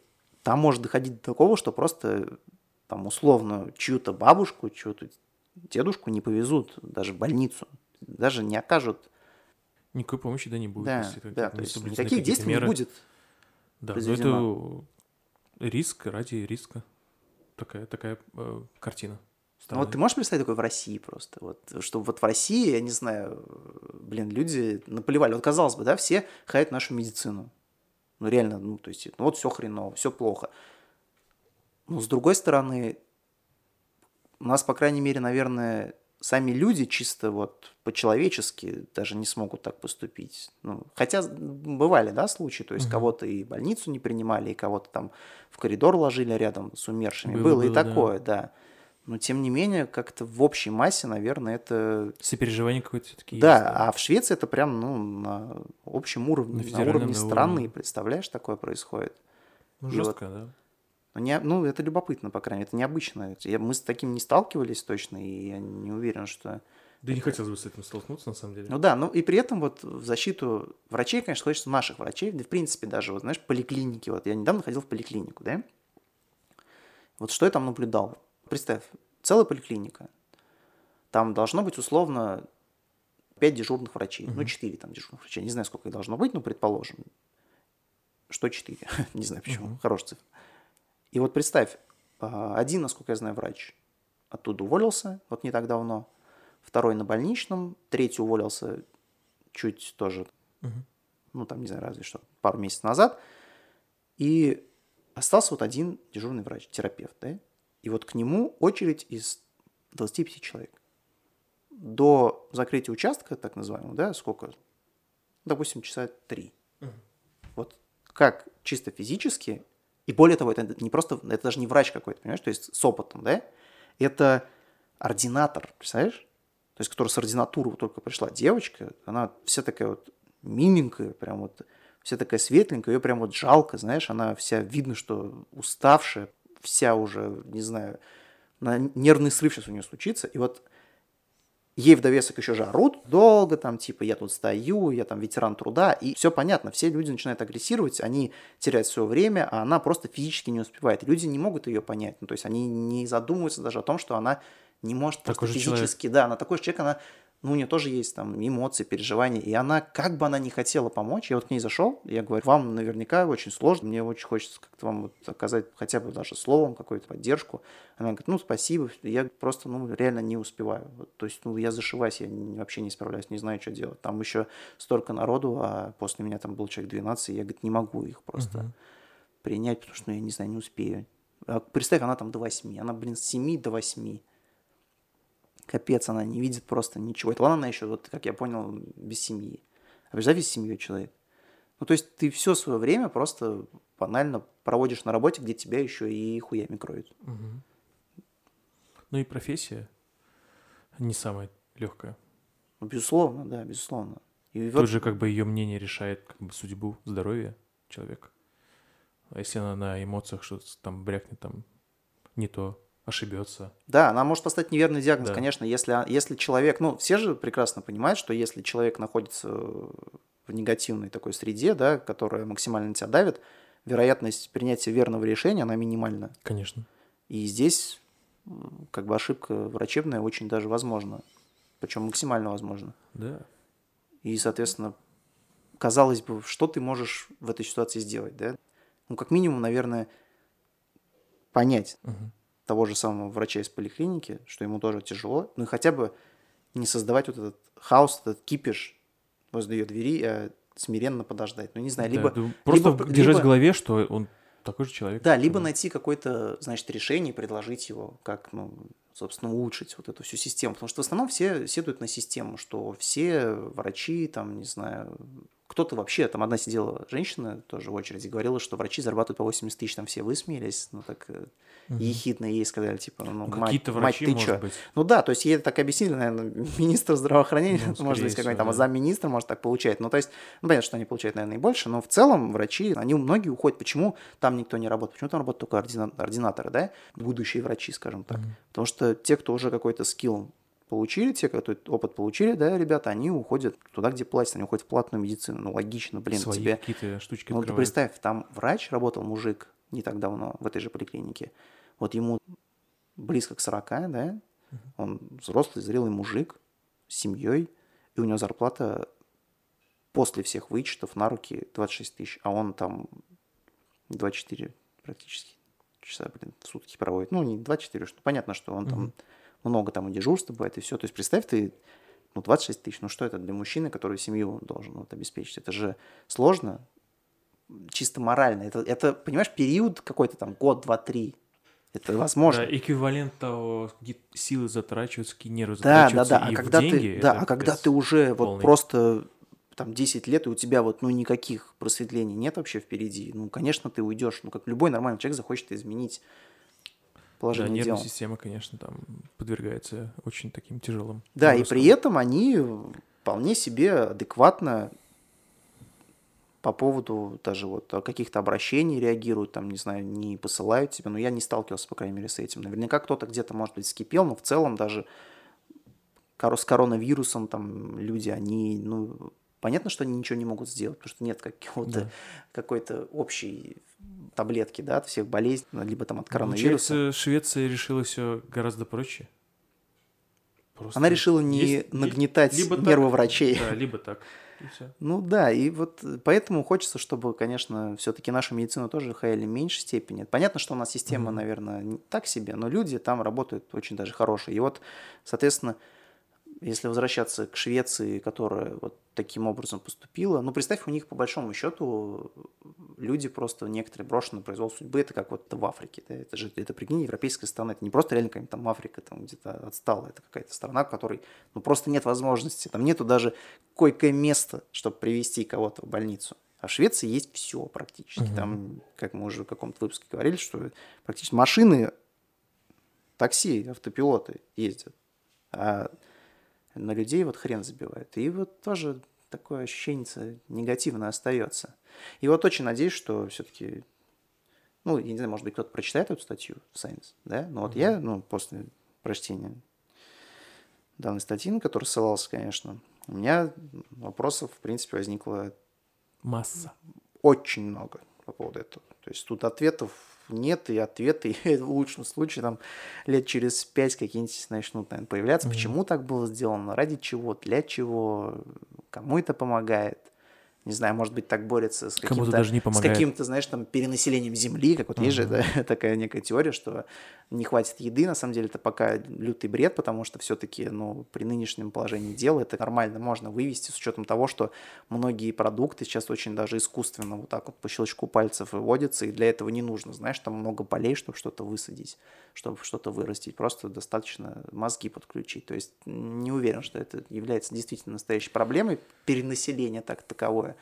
там может доходить до такого, что просто там условно чью-то бабушку, чью-то дедушку не повезут даже в больницу, даже не окажут. Никакой помощи, да, не будет. Да, если да, то есть никаких действий меры. не будет. Да, но это риск ради риска. Такая, такая э, картина. Ну, вот ты можешь представить такое в России просто? Вот, что вот в России, я не знаю, блин, люди наплевали. Вот казалось бы, да, все хаят нашу медицину. Ну, реально, ну, то есть, ну, вот все хреново, все плохо. Но, с другой стороны, у нас, по крайней мере, наверное, сами люди чисто вот по-человечески даже не смогут так поступить. Ну, хотя бывали, да, случаи, то есть Мгм. кого-то и в больницу не принимали, и кого-то там в коридор ложили рядом с умершими. Было, Было, и было, да. такое, да. Но, тем не менее, как-то в общей массе, наверное, это... Сопереживание какое-то все-таки да, а в Швеции это прям, ну, на общем уровне, На на, уровне да, страны, уровне. представляешь, такое происходит. Ну, и вот- жестко, да. Ну, не- ну, это любопытно, по крайней мере, это необычно. Я- мы с таким не сталкивались точно, и я не уверен, что... Да и не хотелось бы с этим столкнуться, на самом деле. Ну да, ну и при этом вот в защиту врачей, конечно, хочется наших врачей, да, в принципе, даже, вот знаешь, поликлиники. Вот я недавно ходил в поликлинику, да? Вот что я там наблюдал? Представь, целая поликлиника. Там должно быть условно 5 дежурных врачей. Ну, Мгм. 4 там дежурных врачей. Не знаю, сколько их должно быть, но предположим, что 4. Не знаю почему. Мгм. Хорошая цифра. И вот представь, а, один, насколько я знаю, врач оттуда уволился, вот не так давно. Второй на больничном, третий уволился чуть тоже, Мгм. ну там, не знаю, разве что, пару месяцев назад. И остался вот один дежурный врач, терапевт, да? И вот к нему очередь из 25 человек. До закрытия участка, так называемого, да, сколько? Допустим, часа три. Мгм. Вот как чисто физически, и более того, это не просто, это даже не врач какой-то, понимаешь, то есть с опытом, да? Это ординатор, представляешь? То есть, которая с ординатуры вот только пришла девочка, она вся такая вот миленькая, прям вот вся такая светленькая, ее прям вот жалко, знаешь, она вся видно, что уставшая, вся уже, не знаю, на нервный срыв сейчас у нее случится, и вот ей в довесок еще же орут долго, там, типа, я тут стою, я там ветеран труда, и все понятно, все люди начинают агрессировать, они теряют свое время, а она просто физически не успевает. Люди не могут ее понять, ну, то есть они не задумываются даже о том, что она не может просто Такой же человек. физически, да, она такой же человек, она, ну, у нее тоже есть там эмоции, переживания, и она, как бы она не хотела помочь, я вот к ней зашел, я говорю, вам наверняка очень сложно, мне очень хочется как-то вам вот оказать хотя бы даже словом какую-то поддержку. Она говорит, ну, спасибо, я просто, ну, реально не успеваю. Вот, то есть, ну, я зашиваюсь, я вообще не справляюсь, не знаю, что делать. Там еще столько народу, а после меня там был человек 12, и я, говорит, не могу их просто Мгм. принять, потому что, ну, я не знаю, не успею. А представь, она там до 8, она, блин, с 7 до 8. Капец, она не видит просто ничего. Это ладно, она еще, вот, как я понял, без семьи. А представь, с семьей человек. Ну, то есть ты все свое время просто банально проводишь на работе, где тебя еще и хуями кроют. Мгм. Ну и профессия не самая легкая. Ну, безусловно, да, безусловно. И Тут вот, же как бы ее мнение решает как бы судьбу, здоровье человека. А если она на эмоциях что-то там брякнет, там не то, ошибется. да, она может поставить неверный диагноз, Да. конечно, если, если человек, ну, все же прекрасно понимают, что если человек находится в негативной такой среде, да, которая максимально тебя давит, вероятность принятия верного решения, она минимальна. Конечно. И здесь как бы ошибка врачебная очень даже возможна. Причем максимально возможно. Да. И, соответственно, казалось бы, что ты можешь в этой ситуации сделать, да? Ну, как минимум, наверное, понять Мгм. Того же самого врача из поликлиники, что ему тоже тяжело, ну и хотя бы не создавать вот этот хаос, этот кипиш возле ее двери, а смиренно подождать. Ну, не знаю, Да, либо... да, просто либо- держать либо- в голове, что он такой же человек. Да, либо найти какое-то, значит, решение, и предложить его, как, ну, собственно, улучшить вот эту всю систему. Потому что в основном все сетуют на систему, что все врачи, там, не знаю, кто-то вообще, там одна сидела женщина тоже в очереди, говорила, что врачи зарабатывают по 80 тысяч, там все высмеялись, ну так угу. ехидно ей сказали, типа, ну, ну мать, какие-то врачи, мать, ты чё? Быть. Ну да, то есть ей так объяснили, наверное, министр здравоохранения, ну, может быть, какой-нибудь там, а да. замминистра может так получать. Ну то есть, ну понятно, что они получают, наверное, и больше, но в целом врачи, они многие уходят. Почему там никто не работает? Почему там работают только ордина... ординаторы, да? Будущие врачи, скажем так. Угу. Потому что те, кто уже какой-то скилл получили, те, кто опыт получили, да, ребята, они уходят туда, где платят, они уходят в платную медицину. Ну, логично, блин, Свои тебе... какие-то штучки Ну, ты представь, там врач работал, мужик, не так давно в этой же поликлинике. Вот ему близко к 40, да, он взрослый, зрелый мужик с семьей, и у него зарплата после всех вычетов на руки 26 тысяч, а он там 24 практически часа, блин, в сутки проводит. Ну, не 24, что понятно, что он там много там и дежурств бывает, и все. То есть представь, ты ну, 26 тысяч, ну что это для мужчины, который семью должен вот, обеспечить? Это же сложно, чисто морально. Это, это, понимаешь, период какой-то там, год, два, три. Это возможно. Да, эквивалент того, какие силы затрачиваются, какие нервы да, затрачиваются. Да, да, а когда деньги, ты, да, а когда ты уже полный. вот просто там 10 лет, и у тебя вот, ну, никаких просветлений нет вообще впереди, ну, конечно, ты уйдешь. Ну, как любой нормальный человек захочет изменить положение да, нервная система, конечно, там подвергается очень таким тяжелым. Да, и при этом они вполне себе адекватно по поводу даже вот каких-то обращений реагируют, там, не знаю, не посылают тебе, но я не сталкивался, по крайней мере, с этим. Наверняка кто-то где-то, может быть, скипел, но в целом даже с коронавирусом там люди, они, ну, понятно, что они ничего не могут сделать, потому что нет какого-то да. какой-то общей таблетки, да, от всех болезней, либо там от коронавируса. Получается, Швеция решила все гораздо проще. Просто Она решила не есть, нагнетать либо нервы так, врачей. Да, либо так. Ну да, и вот поэтому хочется, чтобы, конечно, все-таки нашу медицину тоже хаяли в меньшей степени. Понятно, что у нас система, mm-hmm. наверное, не так себе, но люди там работают очень даже хорошие. И вот, соответственно, если возвращаться к Швеции, которая вот таким образом поступила, ну, представь, у них по большому счету люди просто некоторые брошены на произвол судьбы, это как вот в Африке, да? это же, это, прикинь, европейская страна, это не просто реально какая-то там Африка, там где-то отстала, это какая-то страна, в которой, ну, просто нет возможности, там нету даже койкое место, чтобы привести кого-то в больницу. А в Швеции есть все практически. Угу. Там, как мы уже в каком-то выпуске говорили, что практически машины, такси, автопилоты ездят. А на людей вот хрен забивает. И вот тоже такое ощущение негативно остается. И вот очень надеюсь, что все-таки, ну, я не знаю, может быть, кто-то прочитает эту статью в Science, да, но вот mm-hmm. я, ну, после прочтения данной статьи, на которую ссылался, конечно, у меня вопросов, в принципе, возникло... Масса. Очень много по поводу этого. То есть тут ответов нет, и ответы в лучшем случае там лет через пять какие-нибудь начнут, наверное, появляться. Mm-hmm. Почему так было сделано, ради чего, для чего, кому это помогает не знаю, может быть, так борется с каким-то, даже не с каким-то, знаешь, там, перенаселением Земли, как вот uh-huh. есть же да, такая некая теория, что не хватит еды, на самом деле это пока лютый бред, потому что все-таки, ну, при нынешнем положении дела это нормально можно вывести с учетом того, что многие продукты сейчас очень даже искусственно вот так вот по щелчку пальцев выводятся, и для этого не нужно, знаешь, там много полей, чтобы что-то высадить, чтобы что-то вырастить, просто достаточно мозги подключить, то есть не уверен, что это является действительно настоящей проблемой перенаселения так таковое,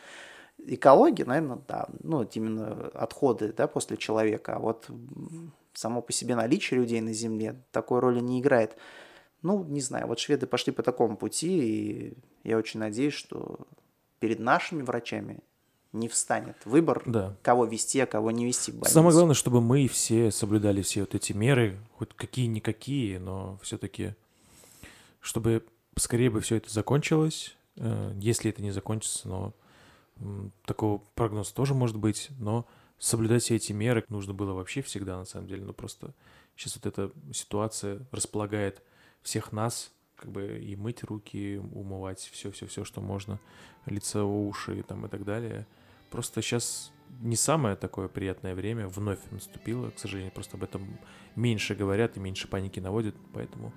Экология, наверное, да, ну, вот именно отходы, да, после человека, а вот само по себе наличие людей на Земле такой роли не играет. Ну, не знаю, вот шведы пошли по такому пути, и я очень надеюсь, что перед нашими врачами не встанет выбор, да. кого вести, а кого не вести в больницу. Самое главное, чтобы мы все соблюдали все вот эти меры, хоть какие-никакие, но все-таки, чтобы скорее бы все это закончилось, э, если это не закончится, но такого прогноза тоже может быть, но соблюдать все эти меры нужно было вообще всегда, на самом деле. Но просто сейчас вот эта ситуация располагает всех нас, как бы и мыть руки, умывать все-все-все, что можно, лицо, уши там и так далее. Просто сейчас не самое такое приятное время вновь наступило, к сожалению, просто об этом меньше говорят и меньше паники наводят, поэтому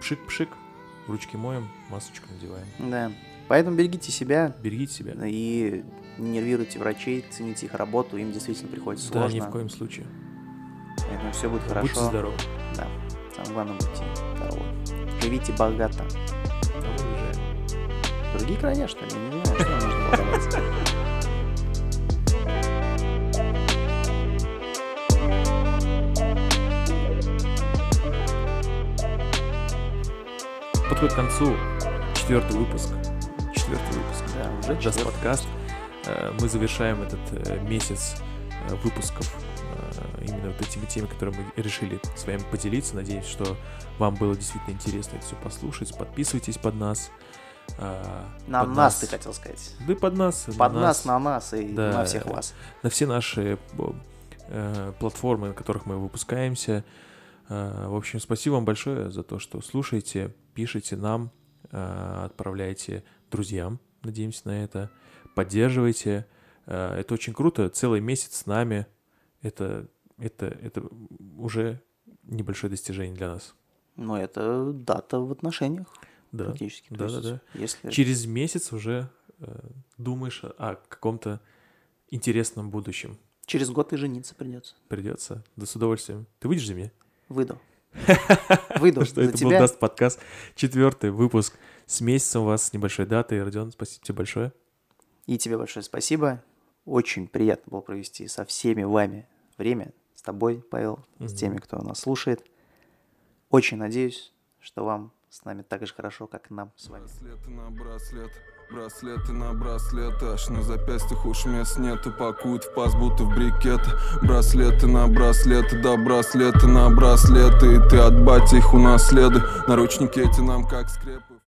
пшик-пшик, ручки моем, масочку надеваем. Да, Поэтому берегите себя. Берегите себя. И не нервируйте врачей, цените их работу, им действительно приходится да, сложно. Да, ни в коем случае. Поэтому все будет хорошо. Будьте здоровы. Да, самое главное, будьте здоровы. Живите богато. А Другие края, что ли? Я не знаю, что нужно. Подходит к концу четвертый выпуск. Четвертый выпуск. Да, уже четвертый подкаст. Э, Мы завершаем этот э, месяц э, выпусков именно вот этими темами, которые мы решили с вами поделиться. Надеюсь, что вам было действительно интересно это все послушать. Подписывайтесь под нас. На под нас, ты хотел сказать. Да под нас. Под нас, на нас и Да. на всех вас. на все наши э, платформы, на которых мы выпускаемся. Э, В общем, спасибо вам большое за то, что слушаете, пишите нам, э, отправляйте друзьям, надеемся на это, поддерживайте. Э, Это очень круто. Целый месяц с нами. Это, это, это уже небольшое достижение для нас. Но это дата в отношениях Да. практически. Да, да, да. Если... Через месяц уже э, думаешь о каком-то интересном будущем. Через год и жениться придется. Придется. Да с удовольствием. Ты выйдешь за меня? Выйду. Выйду Ну что это был. Даст подкаст. Четвертый выпуск с месяцем у вас с небольшой датой. Родион, спасибо тебе большое. И тебе большое спасибо. Очень приятно было провести со всеми вами время. С тобой, Павел, с Мгм. теми, кто нас слушает. Очень надеюсь, что вам с нами так же хорошо, как и нам с вами. Браслеты на браслет, браслеты на браслеты Аж на запястьях уж мест нету Пакуют в паз, будто в брикеты Браслеты на браслеты, да браслеты на браслеты И ты от бати их унаследуй Наручники эти нам как скрепы